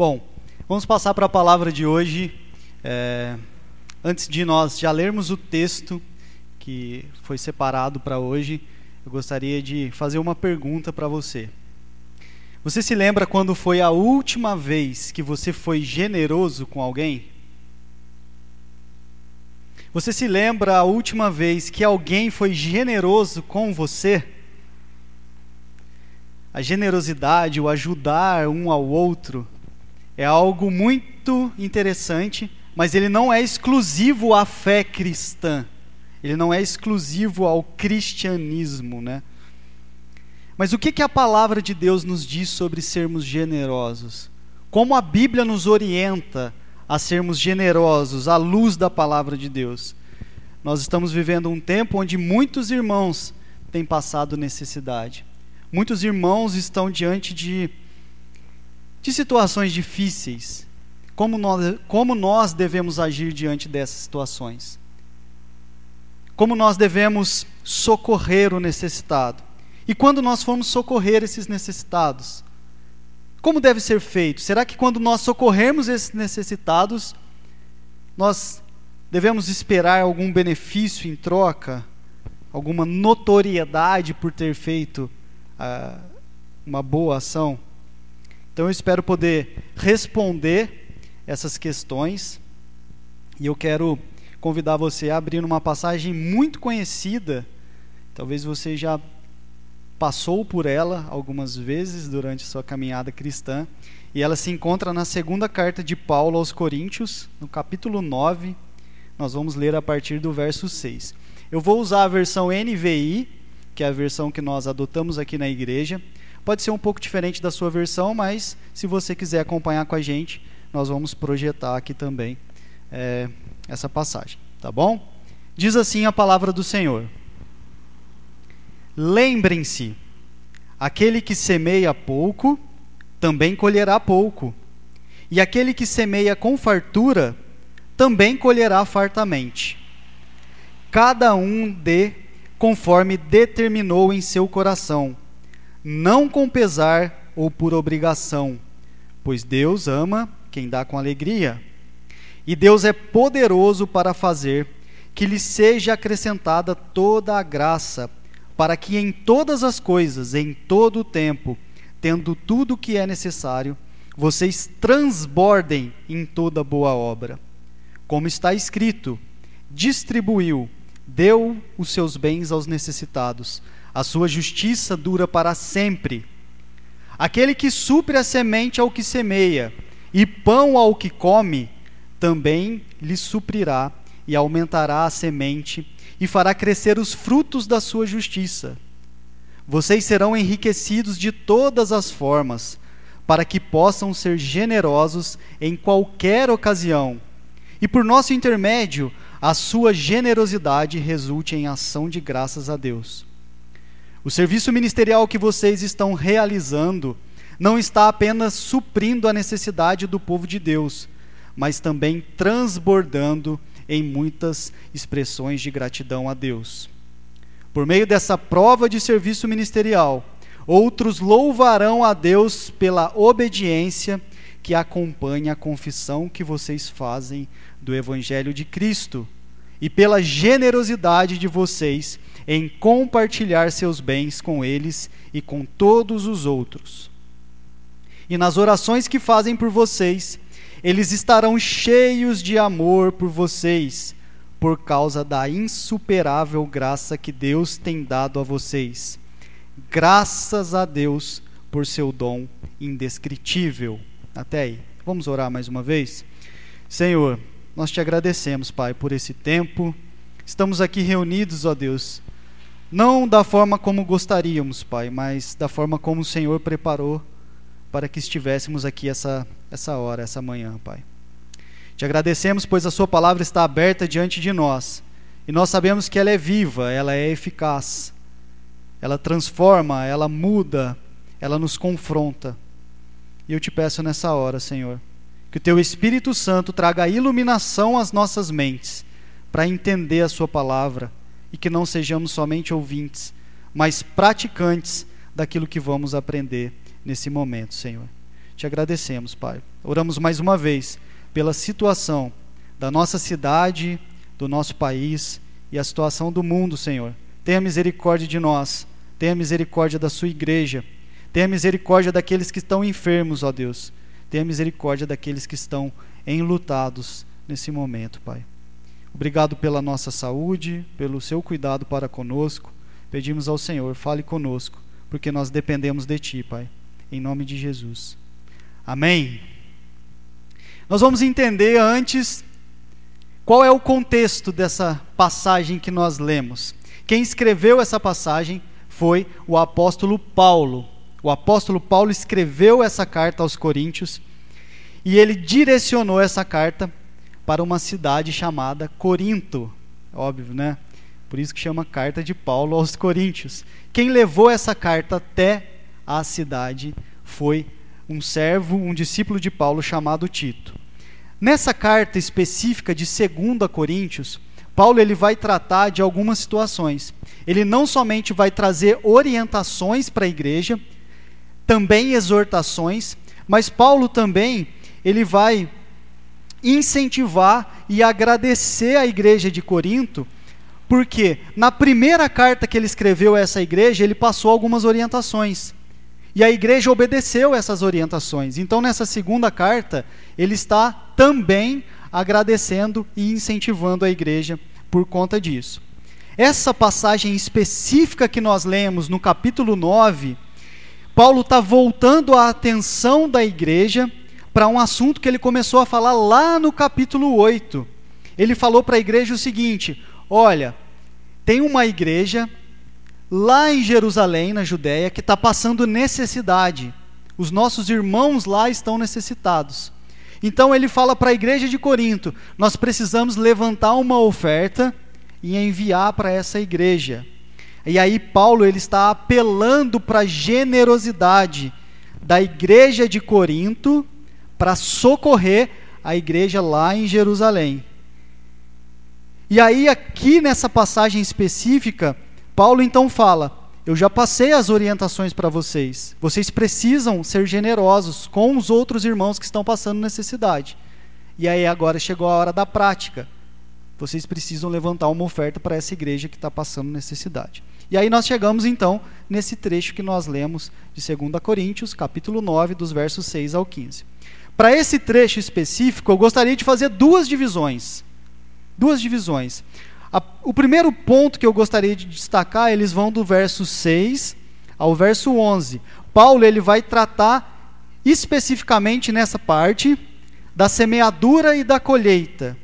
Bom, vamos passar para a palavra de hoje. É, antes de nós já lermos o texto que foi separado para hoje, eu gostaria de fazer uma pergunta para você. Você se lembra quando foi a última vez que você foi generoso com alguém? Você se lembra a última vez que alguém foi generoso com você? A generosidade, o ajudar um ao outro, é algo muito interessante, mas ele não é exclusivo à fé cristã. Ele não é exclusivo ao cristianismo, né? Mas o que, que a palavra de Deus nos diz sobre sermos generosos? Como a Bíblia nos orienta a sermos generosos à luz da palavra de Deus? Nós estamos vivendo um tempo onde muitos irmãos têm passado necessidade. Muitos irmãos estão diante de de situações difíceis, como nós, como nós devemos agir diante dessas situações? Como nós devemos socorrer o necessitado? E quando nós formos socorrer esses necessitados, como deve ser feito? Será que quando nós socorrermos esses necessitados, nós devemos esperar algum benefício em troca? Alguma notoriedade por ter feito uh, uma boa ação? Então eu espero poder responder essas questões e eu quero convidar você a abrir uma passagem muito conhecida. Talvez você já passou por ela algumas vezes durante sua caminhada cristã, e ela se encontra na segunda carta de Paulo aos Coríntios, no capítulo 9. Nós vamos ler a partir do verso 6. Eu vou usar a versão NVI, que é a versão que nós adotamos aqui na igreja. Pode ser um pouco diferente da sua versão, mas se você quiser acompanhar com a gente, nós vamos projetar aqui também é, essa passagem, tá bom? Diz assim a palavra do Senhor: Lembrem-se, aquele que semeia pouco, também colherá pouco, e aquele que semeia com fartura, também colherá fartamente. Cada um dê conforme determinou em seu coração não com pesar ou por obrigação, pois Deus ama quem dá com alegria. E Deus é poderoso para fazer que lhe seja acrescentada toda a graça, para que em todas as coisas, em todo o tempo, tendo tudo o que é necessário, vocês transbordem em toda boa obra. Como está escrito: distribuiu, deu os seus bens aos necessitados a sua justiça dura para sempre. Aquele que supre a semente ao que semeia, e pão ao que come, também lhe suprirá e aumentará a semente, e fará crescer os frutos da sua justiça. Vocês serão enriquecidos de todas as formas, para que possam ser generosos em qualquer ocasião, e por nosso intermédio, a sua generosidade resulte em ação de graças a Deus. O serviço ministerial que vocês estão realizando não está apenas suprindo a necessidade do povo de Deus, mas também transbordando em muitas expressões de gratidão a Deus. Por meio dessa prova de serviço ministerial, outros louvarão a Deus pela obediência que acompanha a confissão que vocês fazem do Evangelho de Cristo e pela generosidade de vocês em compartilhar seus bens com eles e com todos os outros. E nas orações que fazem por vocês, eles estarão cheios de amor por vocês, por causa da insuperável graça que Deus tem dado a vocês. Graças a Deus por seu dom indescritível. Até aí. Vamos orar mais uma vez? Senhor, nós te agradecemos, Pai, por esse tempo. Estamos aqui reunidos, ó Deus, não da forma como gostaríamos, Pai, mas da forma como o Senhor preparou para que estivéssemos aqui essa, essa hora, essa manhã, Pai. Te agradecemos, pois a Sua palavra está aberta diante de nós e nós sabemos que ela é viva, ela é eficaz, ela transforma, ela muda, ela nos confronta. E eu te peço nessa hora, Senhor, que o Teu Espírito Santo traga iluminação às nossas mentes para entender a Sua palavra e que não sejamos somente ouvintes, mas praticantes daquilo que vamos aprender nesse momento, Senhor. te agradecemos, Pai. Oramos mais uma vez pela situação da nossa cidade, do nosso país e a situação do mundo, Senhor. Tenha misericórdia de nós, tenha misericórdia da sua igreja, tenha misericórdia daqueles que estão enfermos, ó Deus. Tenha misericórdia daqueles que estão enlutados nesse momento, Pai. Obrigado pela nossa saúde, pelo seu cuidado para conosco. Pedimos ao Senhor, fale conosco, porque nós dependemos de Ti, Pai. Em nome de Jesus. Amém. Nós vamos entender antes qual é o contexto dessa passagem que nós lemos. Quem escreveu essa passagem foi o apóstolo Paulo. O apóstolo Paulo escreveu essa carta aos Coríntios e ele direcionou essa carta para uma cidade chamada Corinto. Óbvio, né? Por isso que chama carta de Paulo aos Coríntios. Quem levou essa carta até a cidade foi um servo, um discípulo de Paulo chamado Tito. Nessa carta específica de 2 Coríntios, Paulo ele vai tratar de algumas situações. Ele não somente vai trazer orientações para a igreja, também exortações, mas Paulo também ele vai incentivar e agradecer a igreja de Corinto, porque na primeira carta que ele escreveu a essa igreja, ele passou algumas orientações. E a igreja obedeceu essas orientações. Então, nessa segunda carta, ele está também agradecendo e incentivando a igreja por conta disso. Essa passagem específica que nós lemos no capítulo 9, Paulo está voltando a atenção da igreja para um assunto que ele começou a falar lá no capítulo 8. Ele falou para a igreja o seguinte: olha, tem uma igreja lá em Jerusalém, na Judéia, que está passando necessidade. Os nossos irmãos lá estão necessitados. Então ele fala para a igreja de Corinto: nós precisamos levantar uma oferta e enviar para essa igreja. E aí Paulo ele está apelando para a generosidade da igreja de Corinto para socorrer a igreja lá em Jerusalém. E aí aqui nessa passagem específica, Paulo então fala: Eu já passei as orientações para vocês. Vocês precisam ser generosos com os outros irmãos que estão passando necessidade. E aí agora chegou a hora da prática. Vocês precisam levantar uma oferta para essa igreja que está passando necessidade. E aí nós chegamos então nesse trecho que nós lemos de 2 Coríntios, capítulo 9, dos versos 6 ao 15. Para esse trecho específico, eu gostaria de fazer duas divisões. Duas divisões. A, o primeiro ponto que eu gostaria de destacar, eles vão do verso 6 ao verso 11. Paulo ele vai tratar especificamente nessa parte da semeadura e da colheita.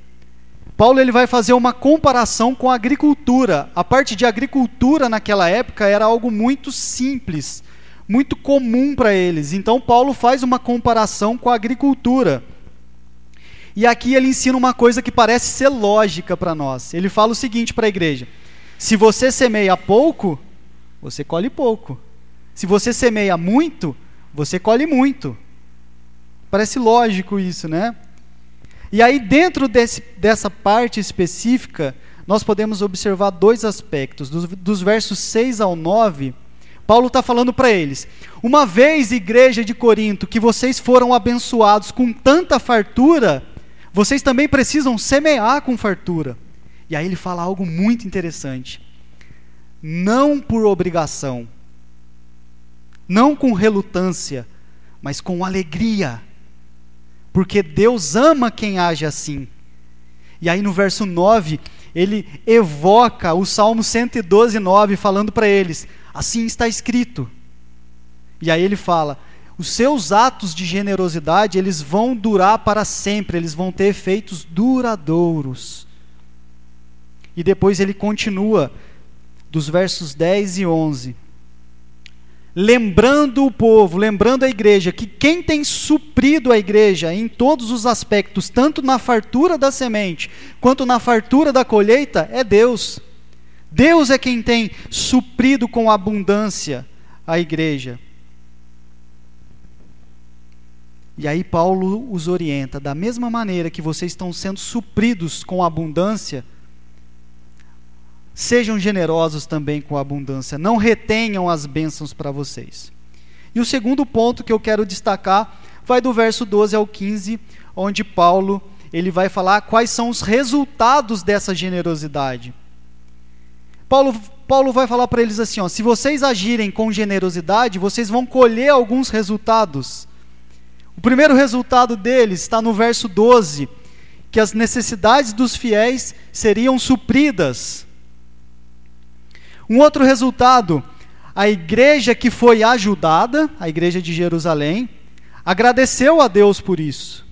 Paulo ele vai fazer uma comparação com a agricultura. A parte de agricultura naquela época era algo muito simples, muito comum para eles. Então Paulo faz uma comparação com a agricultura. E aqui ele ensina uma coisa que parece ser lógica para nós. Ele fala o seguinte para a igreja: se você semeia pouco, você colhe pouco. Se você semeia muito, você colhe muito. Parece lógico isso, né? E aí, dentro desse, dessa parte específica, nós podemos observar dois aspectos. Dos, dos versos 6 ao 9, Paulo está falando para eles: uma vez, igreja de Corinto, que vocês foram abençoados com tanta fartura, vocês também precisam semear com fartura. E aí ele fala algo muito interessante. Não por obrigação, não com relutância, mas com alegria. Porque Deus ama quem age assim. E aí no verso 9, ele evoca o Salmo 112, 9, falando para eles: Assim está escrito. E aí ele fala: os seus atos de generosidade, eles vão durar para sempre, eles vão ter efeitos duradouros. E depois ele continua, dos versos 10 e 11. Lembrando o povo, lembrando a igreja, que quem tem suprido a igreja em todos os aspectos, tanto na fartura da semente, quanto na fartura da colheita, é Deus. Deus é quem tem suprido com abundância a igreja. E aí Paulo os orienta, da mesma maneira que vocês estão sendo supridos com abundância, sejam generosos também com abundância, não retenham as bênçãos para vocês. E o segundo ponto que eu quero destacar vai do verso 12 ao 15, onde Paulo ele vai falar quais são os resultados dessa generosidade. Paulo, Paulo vai falar para eles assim: ó, se vocês agirem com generosidade, vocês vão colher alguns resultados. O primeiro resultado deles está no verso 12, que as necessidades dos fiéis seriam supridas. Um outro resultado, a igreja que foi ajudada, a igreja de Jerusalém, agradeceu a Deus por isso.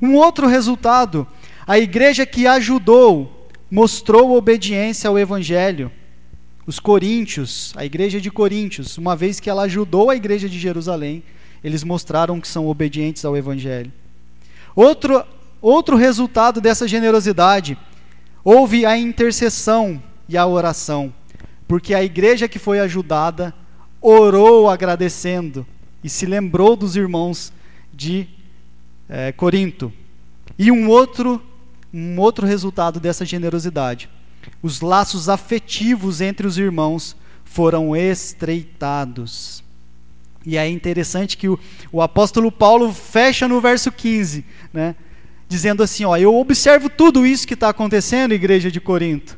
Um outro resultado, a igreja que ajudou, mostrou obediência ao evangelho. Os coríntios, a igreja de Coríntios, uma vez que ela ajudou a igreja de Jerusalém, eles mostraram que são obedientes ao evangelho. Outro outro resultado dessa generosidade, houve a intercessão e a oração, porque a igreja que foi ajudada orou agradecendo e se lembrou dos irmãos de é, Corinto. E um outro, um outro resultado dessa generosidade: os laços afetivos entre os irmãos foram estreitados. E é interessante que o, o apóstolo Paulo fecha no verso 15, né, dizendo assim: ó, Eu observo tudo isso que está acontecendo, igreja de Corinto,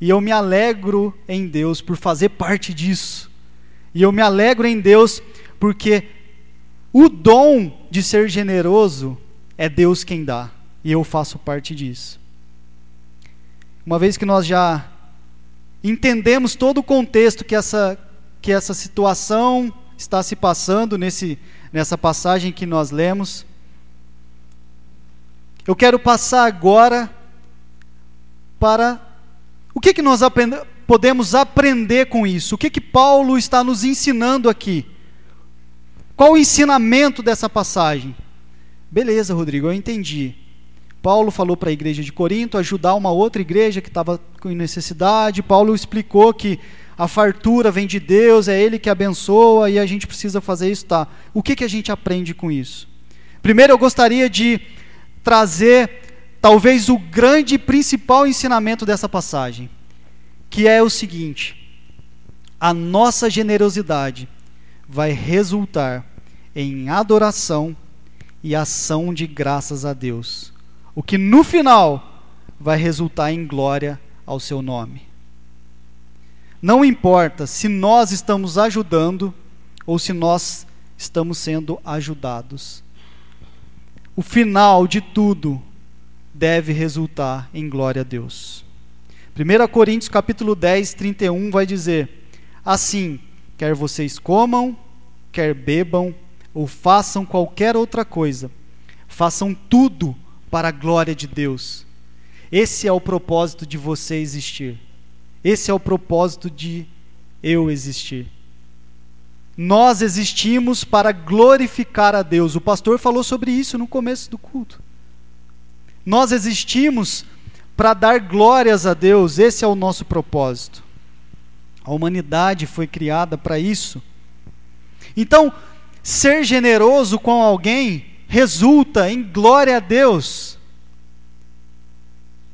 e eu me alegro em Deus por fazer parte disso, e eu me alegro em Deus porque o dom de ser generoso é Deus quem dá, e eu faço parte disso. Uma vez que nós já entendemos todo o contexto que essa, que essa situação está se passando nesse, nessa passagem que nós lemos, eu quero passar agora para o que, que nós aprend podemos aprender com isso, o que, que Paulo está nos ensinando aqui. Qual o ensinamento dessa passagem? Beleza, Rodrigo, eu entendi. Paulo falou para a igreja de Corinto ajudar uma outra igreja que estava com necessidade. Paulo explicou que a fartura vem de Deus, é Ele que abençoa e a gente precisa fazer isso. Tá. O que, que a gente aprende com isso? Primeiro, eu gostaria de trazer talvez o grande e principal ensinamento dessa passagem, que é o seguinte: a nossa generosidade vai resultar em adoração e ação de graças a Deus, o que no final vai resultar em glória ao seu nome. Não importa se nós estamos ajudando ou se nós estamos sendo ajudados. O final de tudo deve resultar em glória a Deus. 1 Coríntios capítulo 10, 31 vai dizer: Assim, quer vocês comam, quer bebam, ou façam qualquer outra coisa, façam tudo para a glória de Deus. Esse é o propósito de você existir. Esse é o propósito de eu existir. Nós existimos para glorificar a Deus. O pastor falou sobre isso no começo do culto. Nós existimos para dar glórias a Deus, esse é o nosso propósito. A humanidade foi criada para isso. Então, ser generoso com alguém resulta em glória a Deus.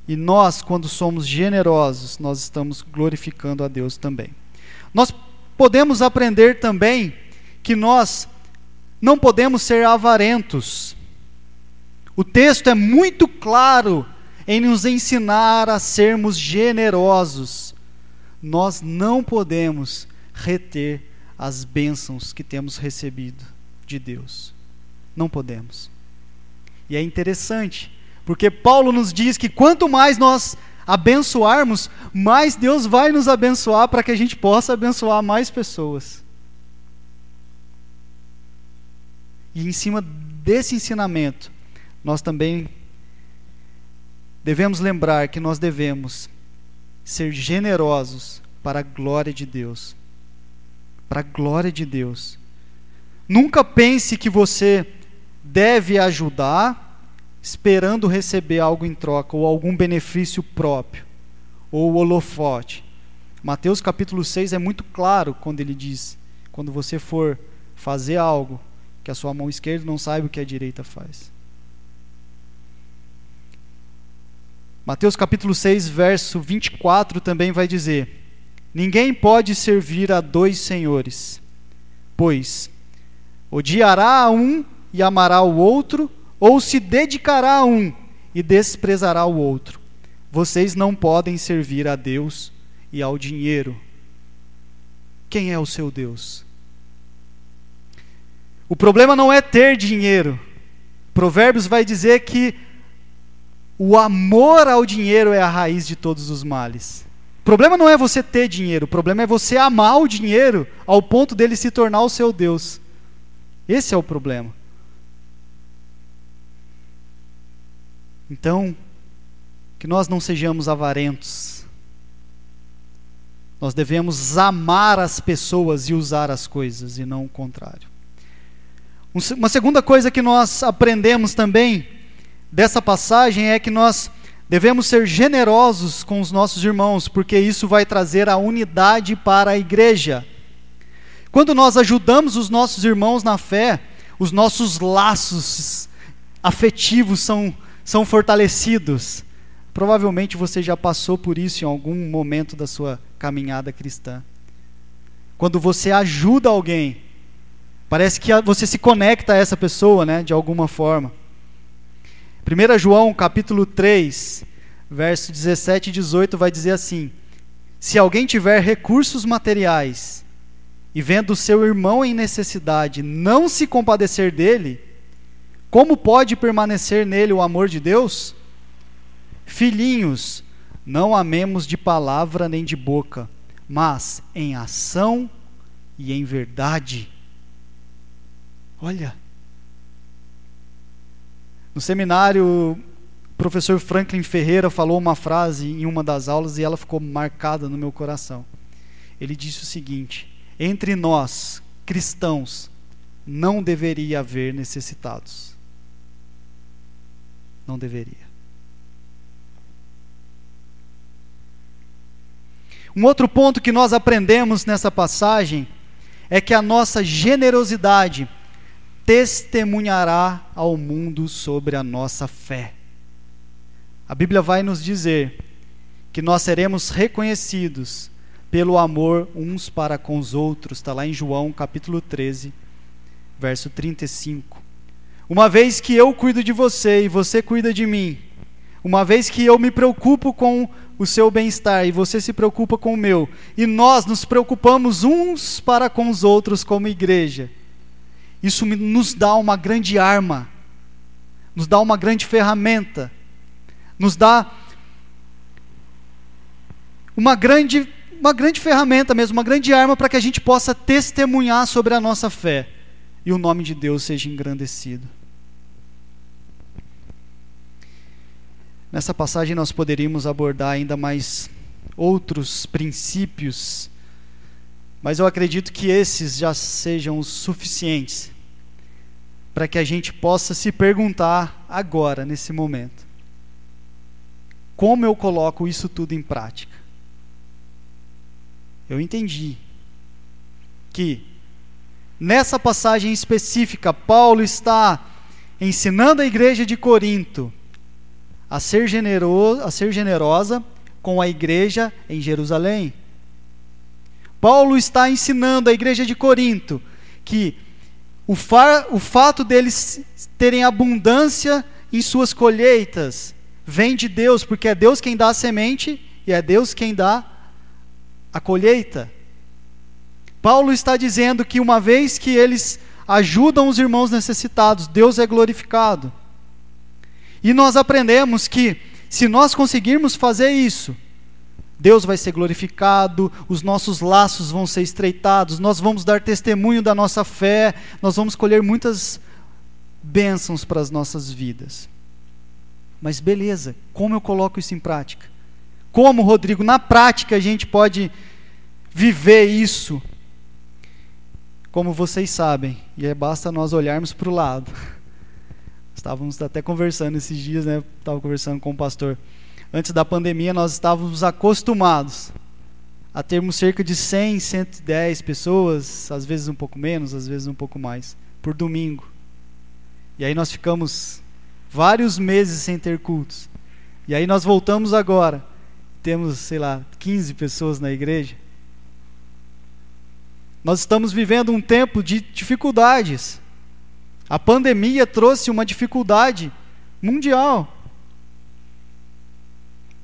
E nós, quando somos generosos, nós estamos glorificando a Deus também. Nós podemos aprender também que nós não podemos ser avarentos. O texto é muito claro em nos ensinar a sermos generosos nós não podemos reter as bênçãos que temos recebido de Deus. Não podemos. E é interessante, porque Paulo nos diz que quanto mais nós abençoarmos, mais Deus vai nos abençoar para que a gente possa abençoar mais pessoas. E em cima desse ensinamento, nós também devemos lembrar que nós devemos ser generosos para a glória de Deus. Para a glória de Deus. Nunca pense que você deve ajudar esperando receber algo em troca ou algum benefício próprio ou holofote. Mateus capítulo 6 é muito claro quando ele diz: quando você for fazer algo, que a sua mão esquerda não saiba o que a direita faz. Mateus capítulo 6, verso 24 também vai dizer: Ninguém pode servir a dois senhores, pois odiará a um e amará o outro, ou se dedicará a um e desprezará o outro. Vocês não podem servir a Deus e ao dinheiro. Quem é o seu Deus? O problema não é ter dinheiro. Provérbios vai dizer que o amor ao dinheiro é a raiz de todos os males. O problema não é você ter dinheiro, o problema é você amar o dinheiro ao ponto dele se tornar o seu Deus. Esse é o problema. Então, que nós não sejamos avarentos. Nós devemos amar as pessoas e usar as coisas, e não o contrário. Uma segunda coisa que nós aprendemos também dessa passagem é que nós devemos ser generosos com os nossos irmãos, porque isso vai trazer a unidade para a igreja. Quando nós ajudamos os nossos irmãos na fé, os nossos laços afetivos são, são fortalecidos. Provavelmente você já passou por isso em algum momento da sua caminhada cristã. Quando você ajuda alguém, parece que você se conecta a essa pessoa, né, de alguma forma. 1 João, capítulo 3, verso 17 e 18 vai dizer assim: Se alguém tiver recursos materiais e vendo seu irmão em necessidade, não se compadecer dele, como pode permanecer nele o amor de Deus? Filhinhos, não amemos de palavra nem de boca, mas em ação e em verdade. Olha. No seminário, o professor Franklin Ferreira falou uma frase em uma das aulas e ela ficou marcada no meu coração. Ele disse o seguinte: Entre nós, cristãos, não deveria haver necessitados. Não deveria. Um outro ponto que nós aprendemos nessa passagem é que a nossa generosidade testemunhará ao mundo sobre a nossa fé. A Bíblia vai nos dizer que nós seremos reconhecidos pelo amor uns para com os outros, está lá em João capítulo 13, verso 35. Uma vez que eu cuido de você e você cuida de mim, uma vez que eu me preocupo com o seu bem-estar e você se preocupa com o meu, e nós nos preocupamos uns para com os outros como igreja, isso nos dá uma grande arma, nos dá uma grande ferramenta, nos dá uma grande, uma grande ferramenta mesmo, uma grande arma para que a gente possa testemunhar sobre a nossa fé e o nome de Deus seja engrandecido. Nessa passagem nós poderíamos abordar ainda mais outros princípios, mas eu acredito que esses já sejam os suficientes para que a gente possa se perguntar agora, nesse momento: como eu coloco isso tudo em prática? Eu entendi que nessa passagem específica, Paulo está ensinando a igreja de Corinto a ser, generoso, a ser generosa com a igreja em Jerusalém. Paulo está ensinando a igreja de Corinto que o, o fato deles terem abundância em suas colheitas vem de Deus, porque é Deus quem dá a semente e é Deus quem dá a colheita. Paulo está dizendo que uma vez que eles ajudam os irmãos necessitados, Deus é glorificado. E nós aprendemos que, se nós conseguirmos fazer isso, Deus vai ser glorificado, os nossos laços vão ser estreitados, nós vamos dar testemunho da nossa fé, nós vamos colher muitas bênçãos para as nossas vidas. Mas beleza, como eu coloco isso em prática? Como, Rodrigo, na prática a gente pode viver isso? Como vocês sabem, e é basta nós olharmos para o lado. Estávamos até conversando esses dias, né? Estava conversando com o pastor. Antes da pandemia, nós estávamos acostumados a termos cerca de 100, 110 pessoas, às vezes um pouco menos, às vezes um pouco mais, por domingo. E aí nós ficamos vários meses sem ter cultos. E aí nós voltamos agora. Temos, sei lá, 15 pessoas na igreja. Nós estamos vivendo um tempo de dificuldades. A pandemia trouxe uma dificuldade mundial.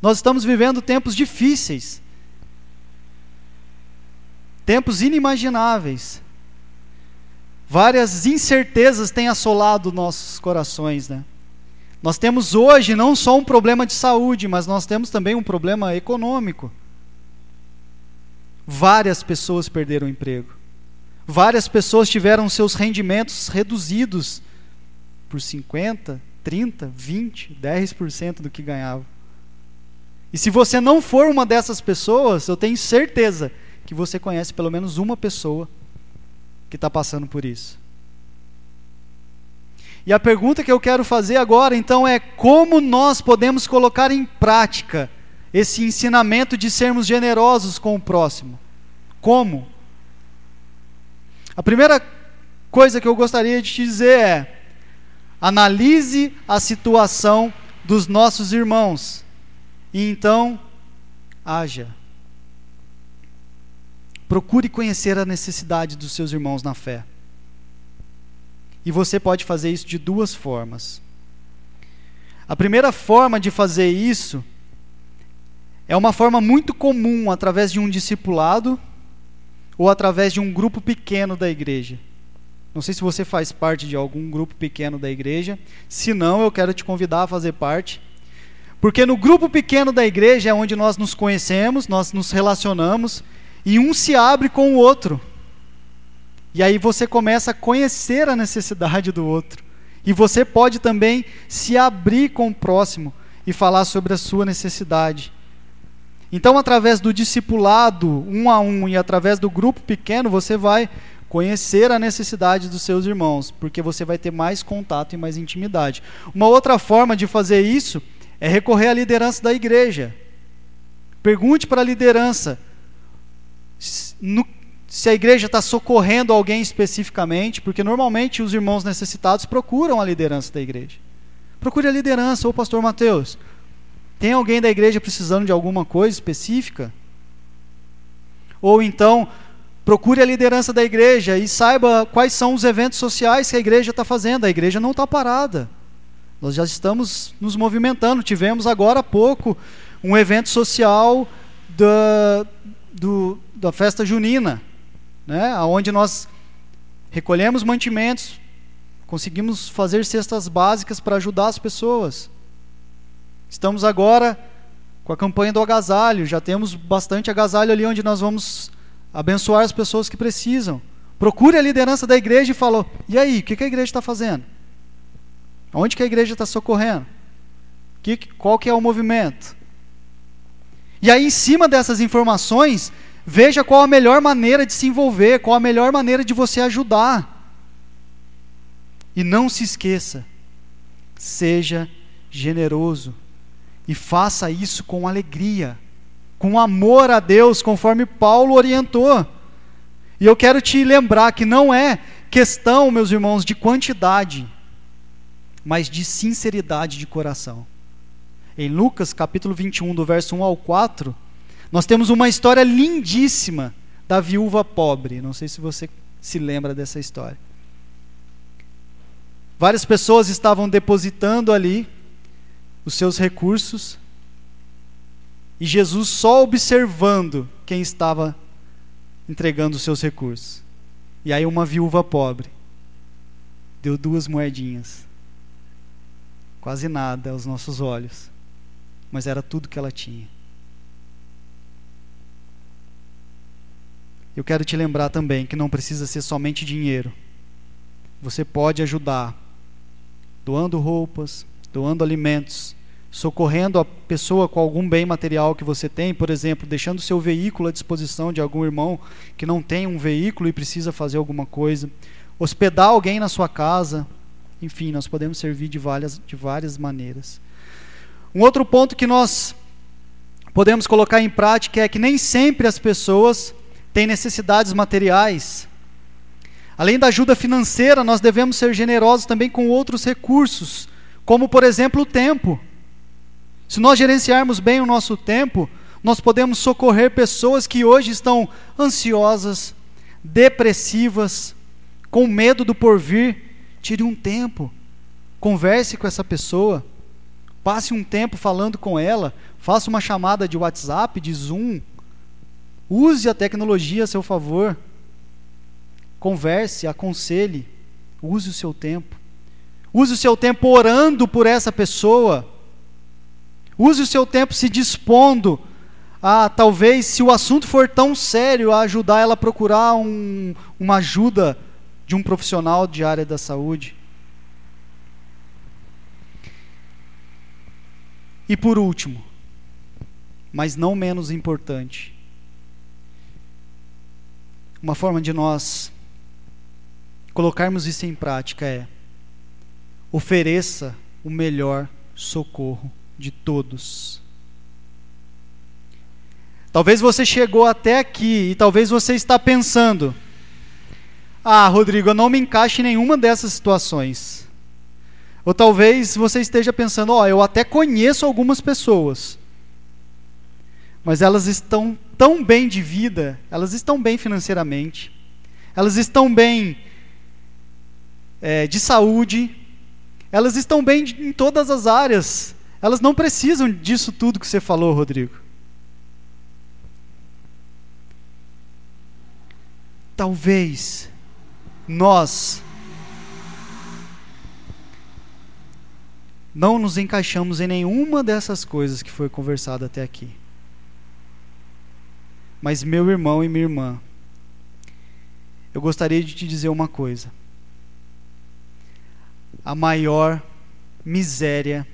Nós estamos vivendo tempos difíceis, tempos inimagináveis. Várias incertezas têm assolado nossos corações, né? Nós temos hoje não só um problema de saúde, mas nós temos também um problema econômico. Várias pessoas perderam o emprego. Várias pessoas tiveram seus rendimentos reduzidos por 50, 30, 20, 10% do que ganhavam. E se você não for uma dessas pessoas, eu tenho certeza que você conhece pelo menos uma pessoa que está passando por isso. E a pergunta que eu quero fazer agora, então, é como nós podemos colocar em prática esse ensinamento de sermos generosos com o próximo? Como? A primeira coisa que eu gostaria de te dizer é: analise a situação dos nossos irmãos e então haja. Procure conhecer a necessidade dos seus irmãos na fé. E você pode fazer isso de duas formas. A primeira forma de fazer isso é uma forma muito comum através de um discipulado ou através de um grupo pequeno da igreja. Não sei se você faz parte de algum grupo pequeno da igreja. Se não, eu quero te convidar a fazer parte. Porque no grupo pequeno da igreja é onde nós nos conhecemos, nós nos relacionamos e um se abre com o outro. E aí você começa a conhecer a necessidade do outro. E você pode também se abrir com o próximo e falar sobre a sua necessidade. Então, através do discipulado um a um e através do grupo pequeno, você vai conhecer a necessidade dos seus irmãos, porque você vai ter mais contato e mais intimidade. Uma outra forma de fazer isso é recorrer à liderança da igreja. Pergunte para a liderança se a igreja está socorrendo alguém especificamente, porque normalmente os irmãos necessitados procuram a liderança da igreja. Procure a liderança, ô pastor Mateus. Tem alguém da igreja precisando de alguma coisa específica? Ou então, procure a liderança da igreja e saiba quais são os eventos sociais que a igreja está fazendo. A igreja não está parada. Nós já estamos nos movimentando. Tivemos agora há pouco um evento social da, do, da festa junina né, onde nós recolhemos mantimentos, conseguimos fazer cestas básicas para ajudar as pessoas. Estamos agora com a campanha do agasalho, já temos bastante agasalho ali onde nós vamos abençoar as pessoas que precisam. Procure a liderança da igreja e falou: e aí, o que a igreja está fazendo? Onde que a igreja está socorrendo? Que, qual que é o movimento? E aí, em cima dessas informações, Veja qual a melhor maneira de se envolver, qual a melhor maneira de você ajudar. E não se esqueça, seja generoso e faça isso com alegria, com amor a Deus, conforme Paulo orientou. E eu quero te lembrar que não é questão, meus irmãos, de quantidade, mas de sinceridade de coração. Em Lucas capítulo 21, do verso 1 ao 4, nós temos uma história lindíssima da viúva pobre. Não sei se você se lembra dessa história. Várias pessoas estavam depositando ali os seus recursos e Jesus só observando quem estava entregando os seus recursos. E aí uma viúva pobre deu duas moedinhas. Quase nada aos nossos olhos, mas era tudo que ela tinha. Eu quero te lembrar também que não precisa ser somente dinheiro. Você pode ajudar doando roupas, doando alimentos, socorrendo a pessoa com algum bem material que você tem, por exemplo, deixando seu veículo à disposição de algum irmão que não tem um veículo e precisa fazer alguma coisa, hospedar alguém na sua casa, enfim, nós podemos servir de várias, de várias maneiras. Um outro ponto que nós podemos colocar em prática é que nem sempre as pessoas tem necessidades materiais. Além da ajuda financeira, nós devemos ser generosos também com outros recursos, como por exemplo o tempo. Se nós gerenciarmos bem o nosso tempo, nós podemos socorrer pessoas que hoje estão ansiosas, depressivas, com medo do porvir, tire um tempo, converse com essa pessoa, passe um tempo falando com ela, faça uma chamada de WhatsApp, de Zoom, use a tecnologia a seu favor, converse, aconselhe, use o seu tempo. Use o seu tempo orando por essa pessoa. Use o seu tempo se dispondo a, talvez, se o assunto for tão sério, a ajudar ela a procurar um, uma ajuda de um profissional de área da saúde. E por último, mas não menos importante, uma forma de nós colocarmos isso em prática é ofereça o melhor socorro de todos. Talvez você chegou até aqui e talvez você está pensando: "Ah, Rodrigo, eu não me encaixo em nenhuma dessas situações". Ou talvez você esteja pensando: "Ó, oh, eu até conheço algumas pessoas, mas elas estão tão bem de vida, elas estão bem financeiramente, elas estão bem é, de saúde, elas estão bem em todas as áreas. Elas não precisam disso tudo que você falou, Rodrigo. Talvez nós não nos encaixamos em nenhuma dessas coisas que foi conversado até aqui. Mas meu irmão e minha irmã, eu gostaria de te dizer uma coisa a maior miséria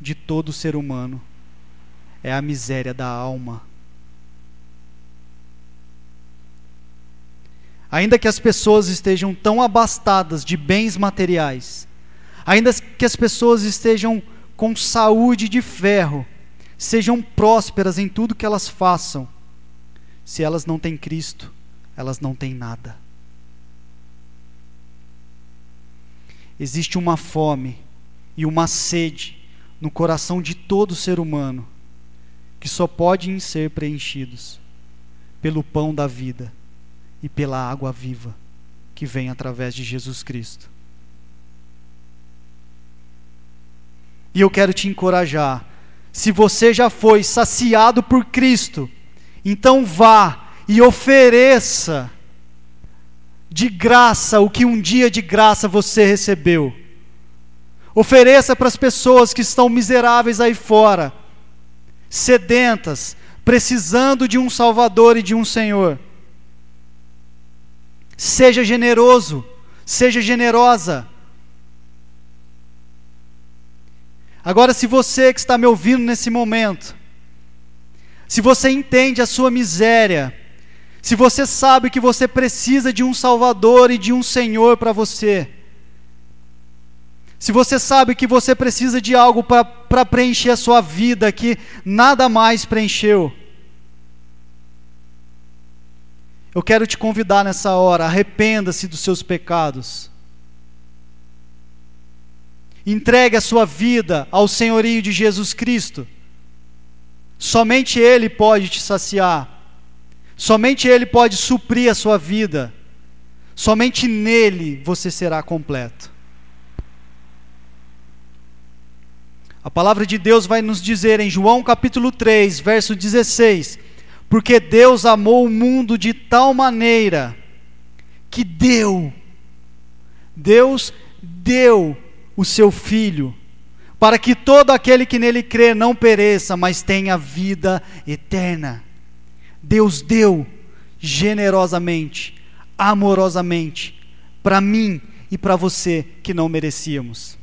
de todo ser humano é a miséria da alma. Ainda que as pessoas estejam tão abastadas de bens materiais, ainda que as pessoas estejam com saúde de ferro, sejam prósperas em tudo que elas façam, se elas não têm Cristo, elas não têm nada. existe uma fome e uma sede no coração de todo ser humano que só podem ser preenchidos pelo pão da vida e pela água viva que vem através de Jesus Cristo. E eu quero te encorajar, se você já foi saciado por Cristo, então vá e ofereça de graça o que um dia de graça você recebeu. Ofereça para as pessoas que estão miseráveis aí fora, sedentas, precisando de um Salvador e de um Senhor. Seja generoso, seja generosa. Agora, se você que está me ouvindo nesse momento, se você entende a sua miséria, se você sabe que você precisa de um Salvador e de um Senhor para você, se você sabe que você precisa de algo para preencher a sua vida que nada mais preencheu, eu quero te convidar nessa hora, arrependa-se dos seus pecados. Entregue a sua vida ao senhorio de Jesus Cristo. Somente Ele pode te saciar. Somente Ele pode suprir a sua vida. Somente nele você será completo. A palavra de Deus vai nos dizer em João capítulo 3, verso 16: Porque Deus amou o mundo de tal maneira que deu, Deus deu o seu Filho, para que todo aquele que nele crê não pereça, mas tenha vida eterna. Deus deu generosamente, amorosamente, para mim e para você que não merecíamos.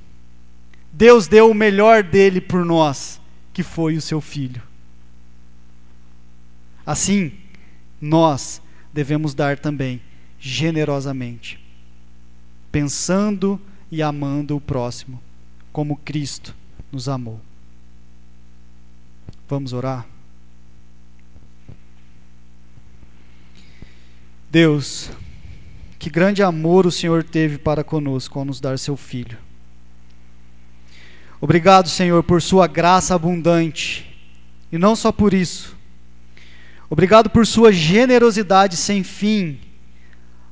Deus deu o melhor dele por nós, que foi o seu filho. Assim, nós devemos dar também generosamente, pensando e amando o próximo, como Cristo nos amou. Vamos orar? Deus, que grande amor o Senhor teve para conosco ao nos dar seu Filho. Obrigado, Senhor, por Sua graça abundante. E não só por isso. Obrigado por Sua generosidade sem fim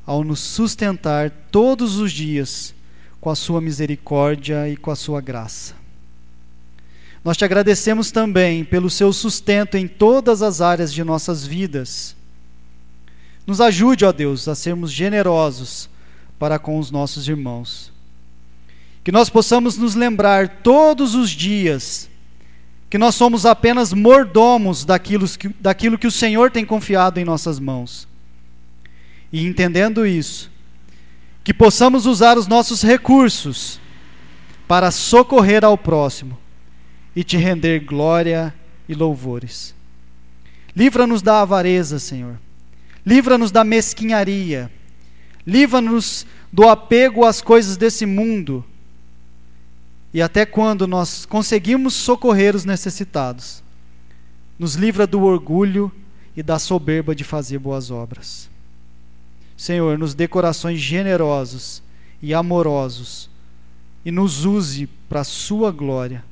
ao nos sustentar todos os dias com a sua misericórdia e com a sua graça. Nós te agradecemos também pelo seu sustento em todas as áreas de nossas vidas. Nos ajude, ó Deus, a sermos generosos para com os nossos irmãos. Que nós possamos nos lembrar todos os dias que nós somos apenas mordomos daquilo que, daquilo que o Senhor tem confiado em nossas mãos. E entendendo isso, que possamos usar os nossos recursos para socorrer ao próximo e te render glória e louvores. Livra-nos da avareza, Senhor. Livra-nos da mesquinharia. Livra-nos do apego às coisas desse mundo e até quando nós conseguimos socorrer os necessitados. Nos livra do orgulho e da soberba de fazer boas obras. Senhor, nos dê corações generosos e amorosos e nos use para a Sua glória.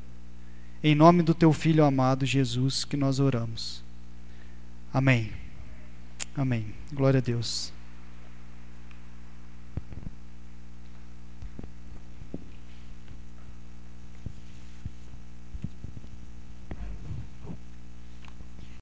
Em nome do Teu Filho amado Jesus que nós oramos. Amém. Amém. Glória a Deus.